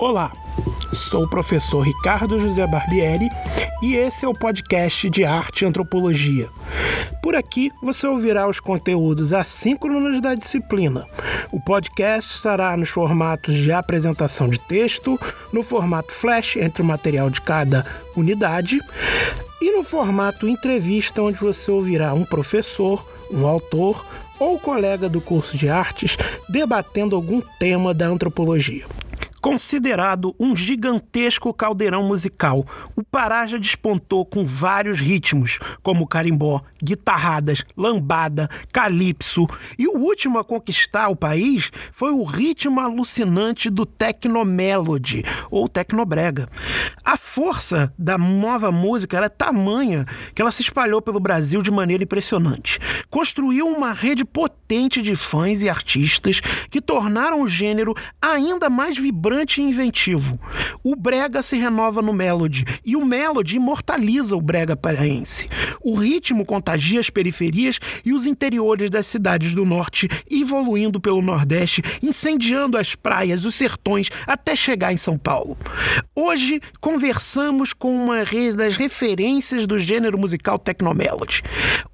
Olá, sou o professor Ricardo José Barbieri e esse é o podcast de Arte e Antropologia. Por aqui você ouvirá os conteúdos assíncronos da disciplina. O podcast estará nos formatos de apresentação de texto, no formato flash entre o material de cada unidade e no formato entrevista, onde você ouvirá um professor, um autor ou colega do curso de artes debatendo algum tema da antropologia. Considerado um gigantesco caldeirão musical, o Pará já despontou com vários ritmos, como carimbó, guitarradas, lambada, calypso, e o último a conquistar o país foi o ritmo alucinante do Tecnomelody, ou Tecnobrega. A força da nova música é tamanha que ela se espalhou pelo Brasil de maneira impressionante. Construiu uma rede potente de fãs e artistas que tornaram o gênero ainda mais vibrante vibrante e inventivo. O brega se renova no melody e o melody imortaliza o brega paraense. O ritmo contagia as periferias e os interiores das cidades do norte, evoluindo pelo nordeste, incendiando as praias, os sertões, até chegar em São Paulo. Hoje conversamos com uma das referências do gênero musical Tecnomelody.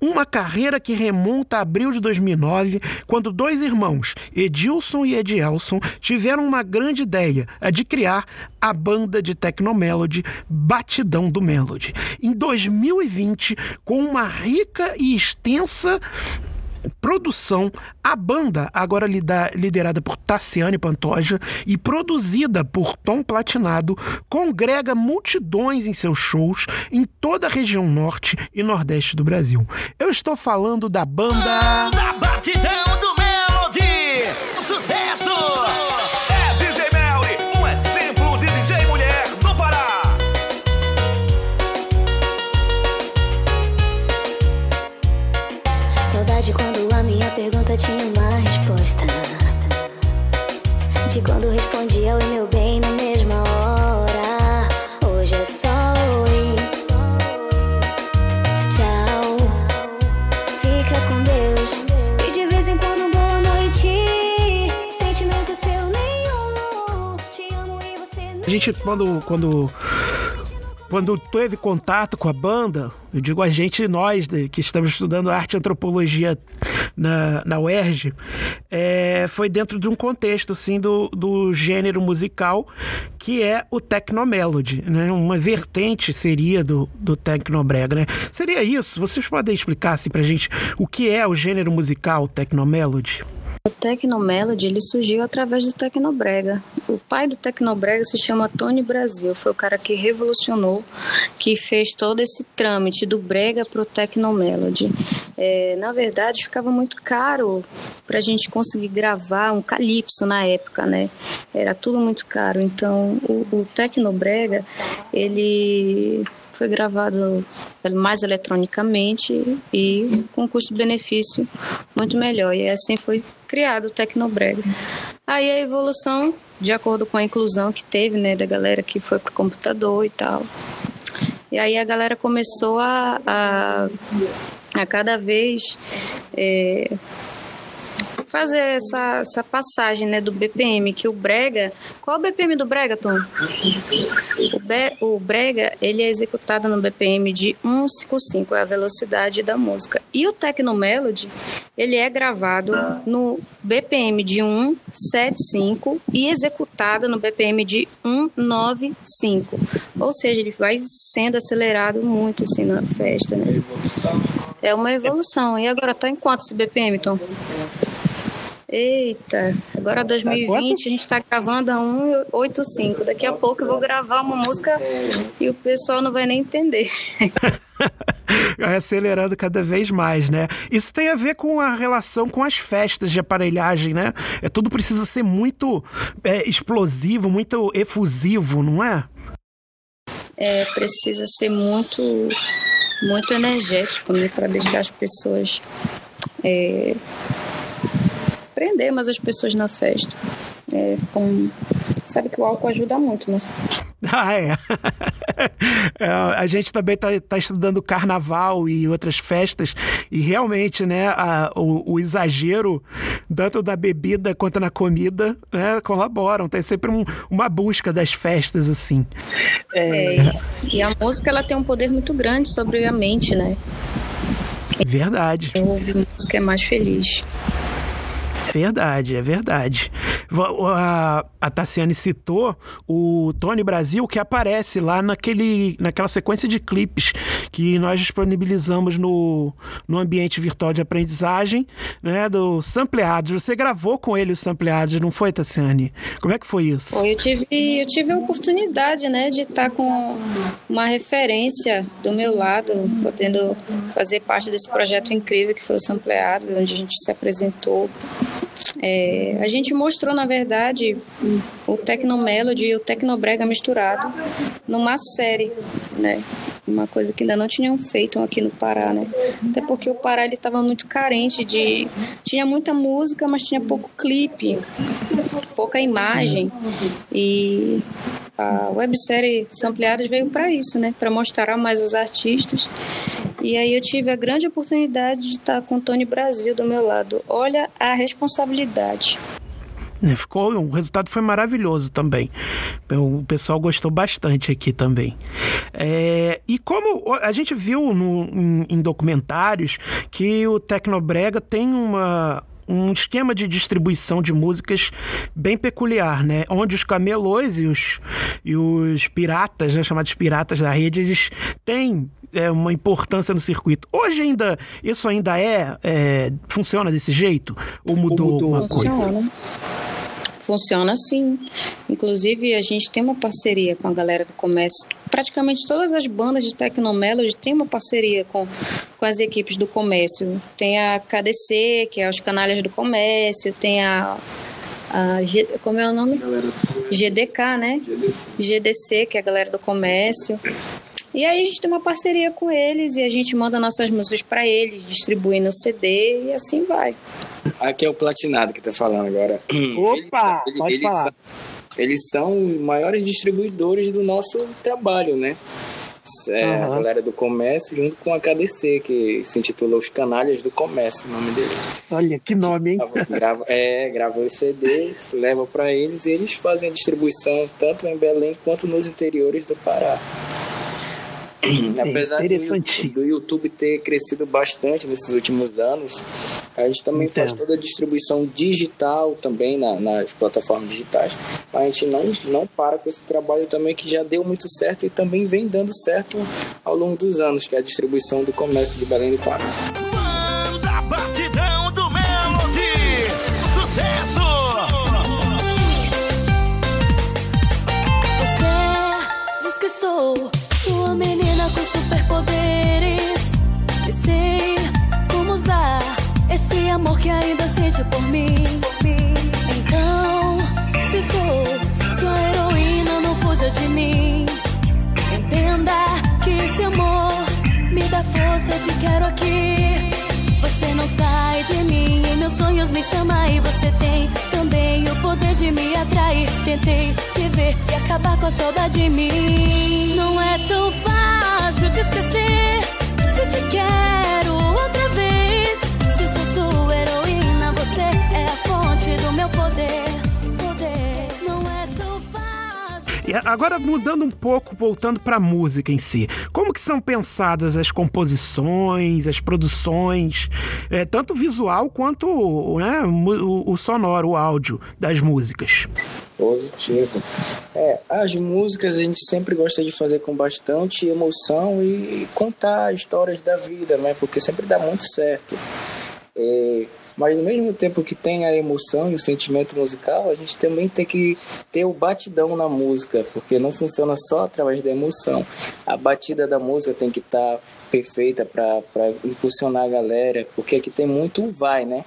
Uma carreira que remonta a abril de 2009, quando dois irmãos, Edilson e Edielson, tiveram uma grande ideia ideia, a de criar a banda de Tecnomelody Batidão do Melody. Em 2020, com uma rica e extensa produção, a banda, agora liderada por Tassiane Pantoja e produzida por Tom Platinado, congrega multidões em seus shows em toda a região norte e nordeste do Brasil. Eu estou falando da banda. Da Batidão gente, quando. quando quando teve contato com a banda, eu digo a gente, nós que estamos estudando arte e antropologia na, na UERJ, é, foi dentro de um contexto assim, do, do gênero musical que é o Tecnomelody, né? Uma vertente seria do, do Tecnobrega, né? Seria isso? Vocês podem explicar assim, pra gente o que é o gênero musical Tecnomelody? O Tecnomelody ele surgiu através do Tecnobrega. O pai do Tecnobrega se chama Tony Brasil, foi o cara que revolucionou, que fez todo esse trâmite do brega para o Tecnomelody. É, na verdade, ficava muito caro para a gente conseguir gravar um calypso na época, né? Era tudo muito caro. Então, o, o Tecnobrega ele foi gravado mais eletronicamente e com custo-benefício muito melhor. E assim foi criado o Tecnobrega. Aí a evolução, de acordo com a inclusão que teve, né, da galera que foi pro computador e tal. E aí a galera começou a, a, a cada vez é, fazer essa, essa passagem né, do BPM, que o Brega. Qual é o BPM do Brega, Tom? O, Be, o Brega ele é executado no BPM de 155, é a velocidade da música. E o Tecnomelody ele é gravado no BPM de 175 e executado no BPM de 195. Ou seja, ele vai sendo acelerado muito assim na festa, né? É uma evolução. E agora tá em quanto esse BPM, Tom? Eita, agora 2020 a gente está gravando a 185. Daqui a pouco eu vou gravar uma música e o pessoal não vai nem entender. acelerando cada vez mais, né? Isso tem a ver com a relação com as festas de aparelhagem, né? É, tudo precisa ser muito é, explosivo, muito efusivo, não é? É, precisa ser muito, muito energético, né? Para deixar as pessoas é, prender mais as pessoas na festa. É, com, Sabe que o álcool ajuda muito, né? Ah, é. é a gente também está tá estudando carnaval e outras festas, e realmente, né, a, o, o, exagero, tanto da bebida quanto na comida, né, colaboram. Tem sempre um, uma busca das festas, assim. É, e a música ela tem um poder muito grande sobre a mente, né? Verdade. Quem ouve música é mais feliz. Verdade, é verdade. A, a Tassiane citou o Tony Brasil, que aparece lá naquele, naquela sequência de clipes que nós disponibilizamos no, no ambiente virtual de aprendizagem, né, do Sampleados. Você gravou com ele os Sampleados, não foi, Tassiane? Como é que foi isso? Foi, eu tive, eu tive a oportunidade, né, de estar com uma referência do meu lado, podendo fazer parte desse projeto incrível que foi o Sampleados, onde a gente se apresentou é, a gente mostrou, na verdade, o Tecnomelody e o Tecnobrega misturado numa série, né? Uma coisa que ainda não tinham feito aqui no Pará, né? Até porque o Pará estava muito carente de tinha muita música, mas tinha pouco clipe, pouca imagem e a websérie Sampleadas veio para isso, né? Para mostrar mais os artistas e aí eu tive a grande oportunidade de estar com o Tony Brasil do meu lado. Olha a responsabilidade. É, ficou, o resultado foi maravilhoso também. O pessoal gostou bastante aqui também. É, e como a gente viu no, em, em documentários que o Tecnobrega tem uma, um esquema de distribuição de músicas bem peculiar, né? Onde os camelôs e os, e os piratas, né, chamados piratas da rede, eles têm é, uma importância no circuito. Hoje ainda, isso ainda é, é funciona desse jeito? Ou mudou, mudou alguma funciona. coisa? Funciona sim. Inclusive, a gente tem uma parceria com a galera do comércio. Praticamente todas as bandas de Tecnomelody têm uma parceria com, com as equipes do comércio. Tem a KDC, que é os canalhas do comércio, tem a a G, como é o nome? GDK, né? GDC, que é a galera do comércio. E aí a gente tem uma parceria com eles e a gente manda nossas músicas para eles, distribui no CD e assim vai. Aqui é o Platinado que tá falando agora. Opa! Eles, pode eles, falar. São, eles são os maiores distribuidores do nosso trabalho, né? É, uhum. A galera do comércio junto com a KDC, que se intitula Os Canalhas do Comércio, o nome deles. Olha, que nome, hein? Grava, é, grava os CDs, leva para eles e eles fazem a distribuição tanto em Belém quanto nos interiores do Pará. Apesar do, do, YouTube ter crescido bastante nesses últimos anos, a gente também Entendo. faz toda a distribuição digital também na, nas plataformas digitais. A gente não, não para com esse trabalho também que já deu muito certo e também vem dando certo ao longo dos anos, que é a distribuição do comércio de Belém do Pará. Quero aqui. Você não sai de mim, em meus sonhos me chama e você tem também o poder de me atrair. Tentei te ver e acabar com a saudade de mim. Não é tão fácil te esquecer se te quero E agora mudando um pouco, voltando para a música em si. Como que são pensadas as composições, as produções, é, tanto visual quanto né, o, o sonoro, o áudio das músicas? Positivo. É, as músicas a gente sempre gosta de fazer com bastante emoção e contar histórias da vida, né? Porque sempre dá muito certo. É, mas ao mesmo tempo que tem a emoção e o sentimento musical, a gente também tem que ter o batidão na música, porque não funciona só através da emoção. A batida da música tem que estar tá perfeita para impulsionar a galera, porque aqui tem muito vai, né?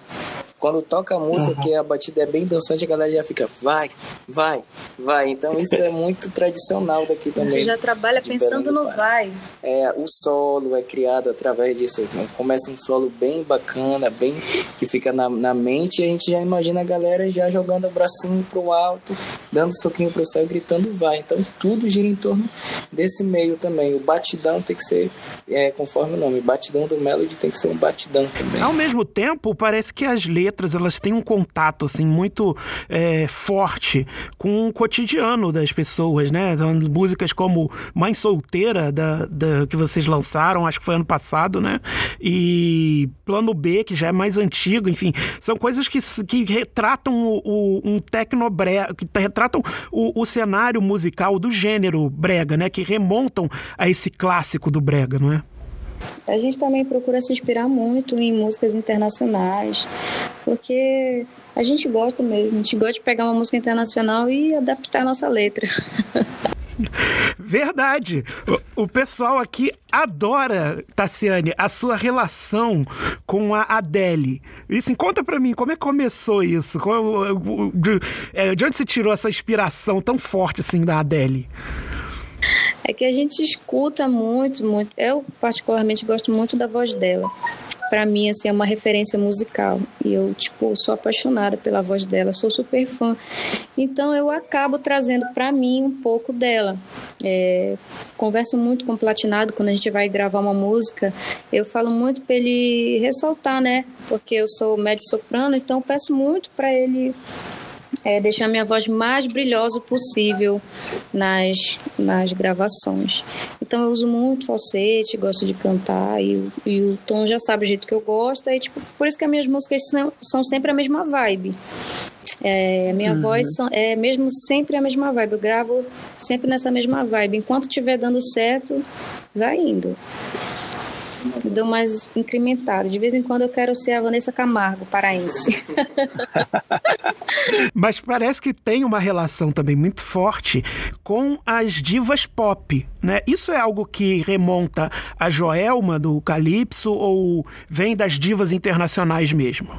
Quando toca a música, Uhum. que a batida é bem dançante, a galera já fica, vai, vai, vai. Então isso é muito tradicional daqui A também. gente já trabalha pensando no vai. É, o solo é criado através disso. Então, começa um solo bem bacana, bem que fica na, na mente, e a gente já imagina a galera já jogando o bracinho pro alto, dando soquinho pro céu, gritando vai. Então tudo gira em torno desse meio também. O batidão tem que ser, é, conforme o nome, batidão do Melody tem que ser um batidão também. Ao mesmo tempo, parece que as letras elas têm um contato assim muito é, forte com o cotidiano das pessoas, né? São músicas como Mãe Solteira da, da- que vocês lançaram, acho que foi ano passado, né? E Plano B que já é mais antigo, enfim, são coisas que, que retratam o, o- um que retratam o, o cenário musical do gênero brega, né? Que remontam a esse clássico do brega, não é? A gente também procura se inspirar muito em músicas internacionais, porque a gente gosta mesmo, a gente gosta de pegar uma música internacional e adaptar a nossa letra. Verdade. O, o pessoal aqui adora, Tassiane, a sua relação com a Adele. E assim, conta pra mim, como é que começou isso? De, é, de onde você tirou essa inspiração tão forte assim da Adele? É que a gente escuta muito, muito. Eu, particularmente, gosto muito da voz dela. Pra mim, assim, é uma referência musical. E eu, tipo, sou apaixonada pela voz dela, sou super fã. Então, eu acabo trazendo pra mim um pouco dela. É, converso muito com o Platinado quando a gente vai gravar uma música. Eu falo muito pra ele ressaltar, né? Porque eu sou médio soprano, então peço muito pra ele é deixar minha voz mais brilhosa possível nas, nas gravações. Então eu uso muito falsete, gosto de cantar e, o- e o Tom já sabe o jeito que eu gosto. Aí, tipo, por isso que as minhas músicas são, são sempre a mesma vibe. É, a minha voz são- é mesmo sempre a mesma vibe. Eu gravo sempre nessa mesma vibe. Enquanto estiver dando certo, vai indo. Dou mais incrementado. De vez em quando eu quero ser a Vanessa Camargo, paraense. Mas parece que tem uma relação também muito forte com as divas pop, né? Isso é algo que remonta a Joelma do Calypso ou vem das divas internacionais mesmo?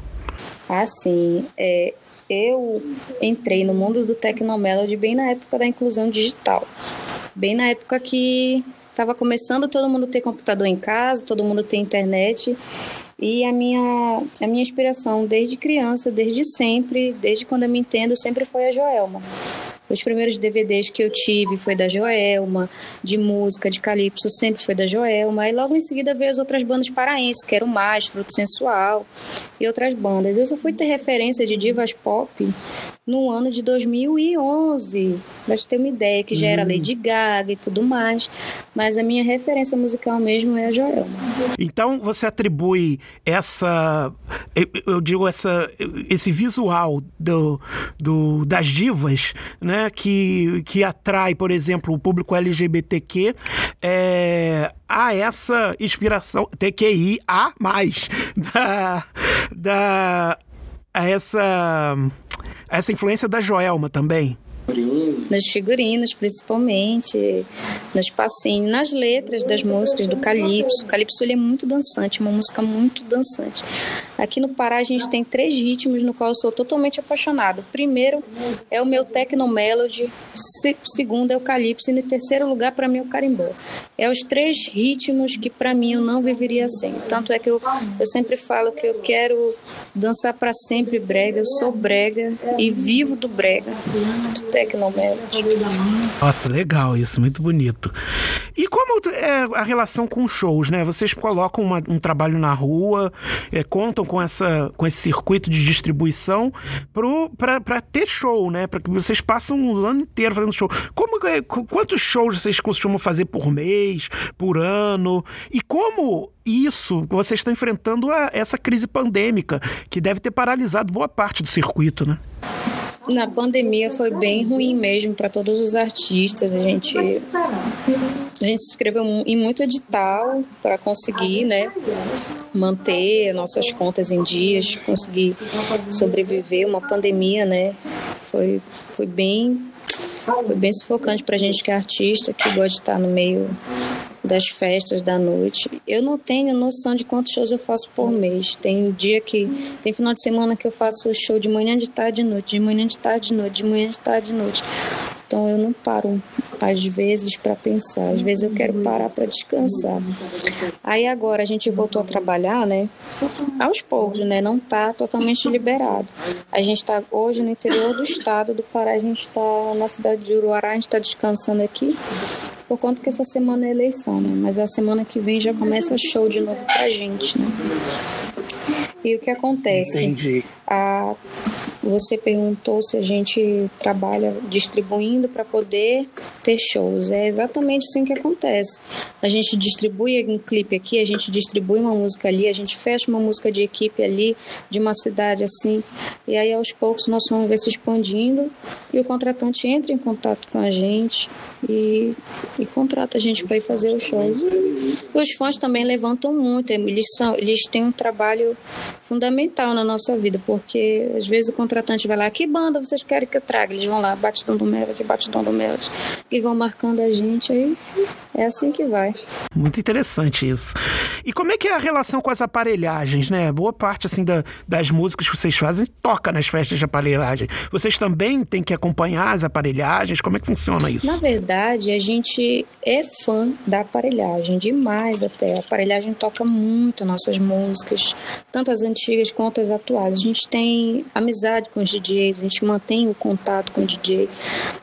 Assim, é, eu entrei no mundo do Tecnomelody bem na época da inclusão digital. Bem na época que estava começando todo mundo ter computador em casa, todo mundo ter internet. E a minha, a minha inspiração desde criança, desde sempre, desde quando eu me entendo, sempre foi a Joelma. Os primeiros DVDs que eu tive foi da Joelma, de música, de calypso, sempre foi da Joelma. E logo em seguida veio as outras bandas paraenses, que eram Mais, Fruto Sensual e outras bandas. Eu só fui ter referência de divas pop no ano de 2011, pra te ter uma ideia, que já era Lady Gaga e tudo mais. Mas a minha referência musical mesmo é a Joelma. Então você atribui essa, eu- digo essa, esse visual do, do- das divas, né, que, que atrai, por exemplo, o público LGBTQ, é, a essa inspiração TQIA mais da, da a essa a essa influência da Joelma também. Nos figurinos, principalmente, nos passinhos, nas letras das músicas do Calypso. O Calypso ele é muito dançante, uma música muito dançante. Aqui no Pará a gente tem três ritmos no qual eu sou totalmente apaixonado. Primeiro é o meu Techno Melody, segundo é o Calypso e no terceiro lugar para mim é o Carimbó. É os três ritmos que para mim eu não viveria sem. Tanto é que eu, eu sempre falo que eu quero dançar para sempre brega, eu sou brega e vivo do brega. Do Techno Melody. Nossa, legal isso, muito bonito. E como é a relação com shows, né? Vocês colocam uma- um trabalho na rua, é, contam com, essa, com esse circuito de distribuição para ter show, né? Para que vocês passam o ano inteiro fazendo show. Como, é- qu- quantos shows vocês costumam fazer por mês, por ano? E como isso, vocês estão enfrentando a- essa crise pandêmica, que deve ter paralisado boa parte do circuito, né? Na pandemia foi bem ruim mesmo para todos os artistas. A gente, a gente mu- em muito edital para conseguir, né, manter nossas contas em dias, conseguir sobreviver uma pandemia, né? Foi, foi bem foi bem sufocante para gente que é artista, que gosta de estar no meio das festas da noite. Eu não tenho noção de quantos shows eu faço por mês. Tem dia que tem final de semana que eu faço show de manhã, de tarde, de noite, de manhã, de tarde, de noite, de manhã, de tarde, de noite. Então eu não paro às vezes para pensar, às vezes eu quero parar para descansar. Aí agora a gente voltou a trabalhar, né? Aos poucos, né? Não tá totalmente liberado. A gente está hoje no interior do estado do Pará, a gente está na cidade de Uruará, a gente está descansando aqui por conta que essa semana é eleição, né? Mas a semana que vem já começa show de novo pra gente, né? E o que acontece? Entendi. A, você perguntou se a gente trabalha distribuindo para poder ter shows. É exatamente assim que acontece. A gente distribui um clipe aqui, a gente distribui uma música ali, a gente fecha uma música de equipe ali, de uma cidade assim. E aí, aos poucos, nós vamos ver se expandindo e o contratante entra em contato com a gente e, e contrata a gente para ir fazer os shows. Os fãs também levantam muito, eles, são, eles têm um trabalho fundamental na nossa vida, porque às vezes o contratante vai lá, que banda vocês querem que eu traga? Eles vão lá, batidão do Melody, batidão do Melody, e vão marcando a gente, aí é assim que vai. Muito interessante isso. E como é que é a relação com as aparelhagens, né? Boa parte, assim, da- das músicas que vocês fazem toca nas festas de aparelhagem. Vocês também têm que acompanhar as aparelhagens? Como é que funciona isso? Na verdade, a gente é fã da aparelhagem, demais até. A aparelhagem toca muito nossas músicas, tanto as antigas quanto as atuais. A gente tem amizade com os DJs, a gente mantém o contato com o DJ.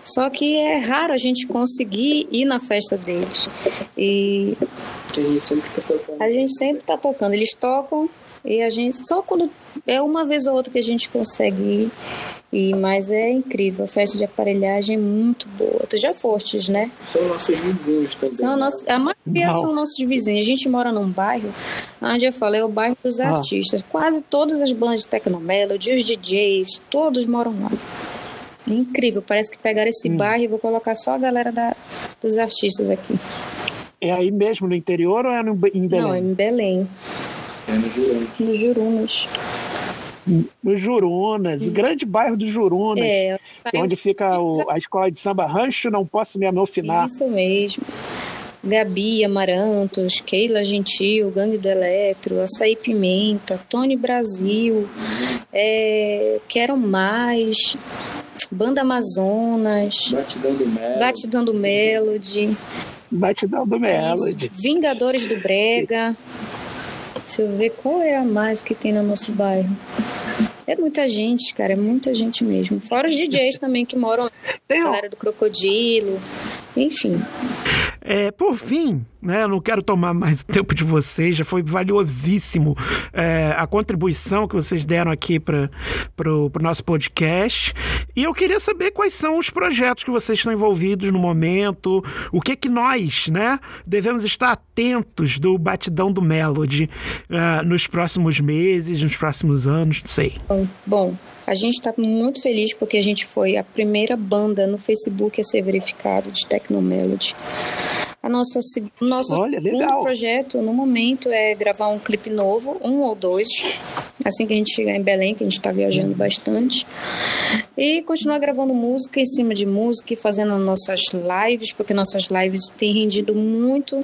Só que é raro a gente conseguir ir na festa deles. E a gente sempre tá tocando. a gente sempre tá tocando. Eles tocam e a gente. Só quando. É uma vez ou outra que a gente consegue ir. E, mas é incrível. A festa de aparelhagem é muito boa. Tu já fostes, né? São nossos vizinhos também. São nossos, a maioria Não. são nossos vizinhos. A gente mora num bairro, onde eu falei, é o bairro dos Ah. artistas. Quase todas as bandas de Tecnomelody, os DJs, todos moram lá. É incrível, parece que pegaram esse Hum. bairro e vou colocar só a galera da, dos artistas aqui. É aí mesmo no interior ou é no, em Belém? Não, é em Belém, É no Jurunas. No Jurunas, o grande bairro do Jurunas, É, que é onde fica o- a escola de samba Rancho Não Posso Me Amofinar. Isso mesmo. Gabi Amarantos, Keila Gentil, Gangue do Eletro, Açaí Pimenta, Tony Brasil, é, Quero Mais, Banda Amazonas, Batidão do Mel. Batidão do Melody, Batidão do Melody. Vingadores do Brega. Deixa eu ver qual é a mais que tem no nosso bairro. É muita gente, cara, é muita gente mesmo. Fora os DJs também que moram lá, Tem, a galera do Crocodilo, enfim. É, por fim, né, eu não quero tomar mais tempo de vocês, já foi valiosíssimo é, a contribuição que vocês deram aqui para o nosso podcast. E eu queria saber quais são os projetos que vocês estão envolvidos no momento, o que que nós, né, devemos estar atentos do batidão do Melody ah, nos próximos meses, nos próximos anos, não sei. Bom, a gente está muito feliz porque a gente foi a primeira banda no Facebook a ser verificado de Tecnomelody. A nossa, o nosso Olha, segundo legal. projeto no momento é gravar um clipe novo, um ou dois, assim que a gente chegar em Belém, que a gente está viajando bastante. E continuar gravando música em cima de música e fazendo nossas lives, porque nossas lives têm rendido muito,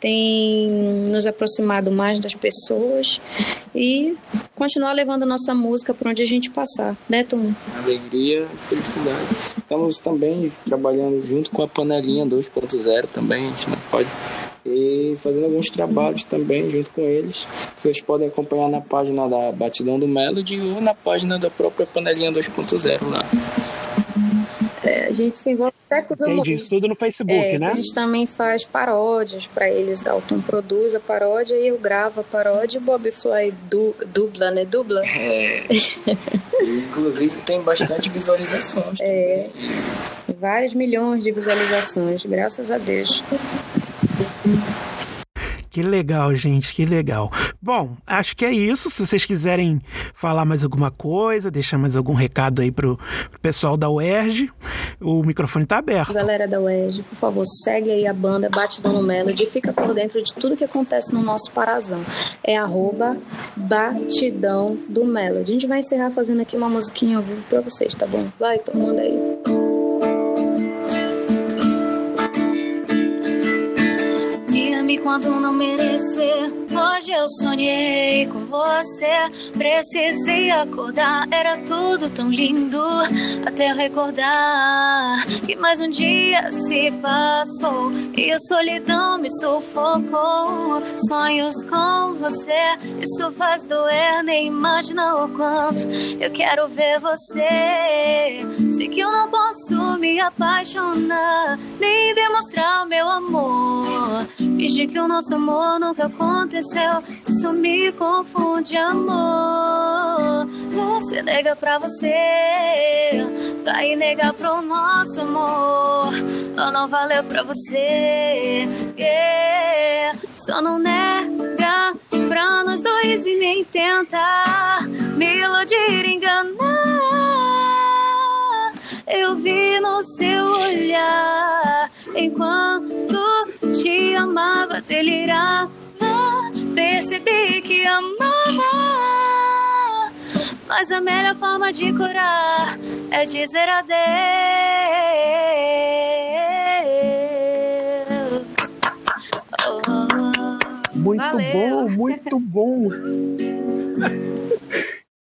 têm nos aproximado mais das pessoas e continuar levando a nossa música para onde a gente passar, né, Tom? Alegria e felicidade. Estamos também trabalhando junto com a panelinha 2.0 também, a gente não pode. E fazendo alguns trabalhos também junto com eles. Vocês podem acompanhar na página da Batidão do Melody ou na página da própria panelinha 2.0 lá. É, a gente se envolve até com os Entendi, humoristas. isso tudo no Facebook, É, né? A gente também faz paródias para eles. Dalton produz a paródia e eu gravo a paródia e o Bob Fly du dubla, né? Dubla. É. Inclusive tem bastante visualizações. É. também. Vários milhões de visualizações, graças a Deus. Que legal, gente, que legal. Bom, acho que é isso. Se vocês quiserem falar mais alguma coisa, deixar mais algum recado aí pro, pro pessoal da UERJ, o microfone tá aberto. Galera da UERJ, por favor, segue aí a banda Batidão no Melody fica por dentro de tudo que acontece no nosso Parazão. É arroba Batidão do Melody. A gente vai encerrar fazendo aqui uma musiquinha ao vivo pra vocês, tá bom? Vai, então manda aí. Quando não merecer. Hoje eu sonhei com você, precisei acordar. Era tudo tão lindo, até recordar que mais um dia se passou e a solidão me sufocou. Sonhos com você, isso faz doer, nem imagina o quanto eu quero ver você. Sei que eu não posso me apaixonar, nem demonstrar meu amor. Fingir que o nosso amor nunca aconteceu, isso me confunde, amor. Você nega pra você, vai negar pro nosso amor. Ou não valeu pra você, yeah. Só não nega pra nós dois e nem tenta me iludir, enganar. Eu vi no seu olhar enquanto te amava, delirava. Percebi que amava, mas a melhor forma de curar é dizer adeus. Oh, Muito Valeu. bom, muito bom.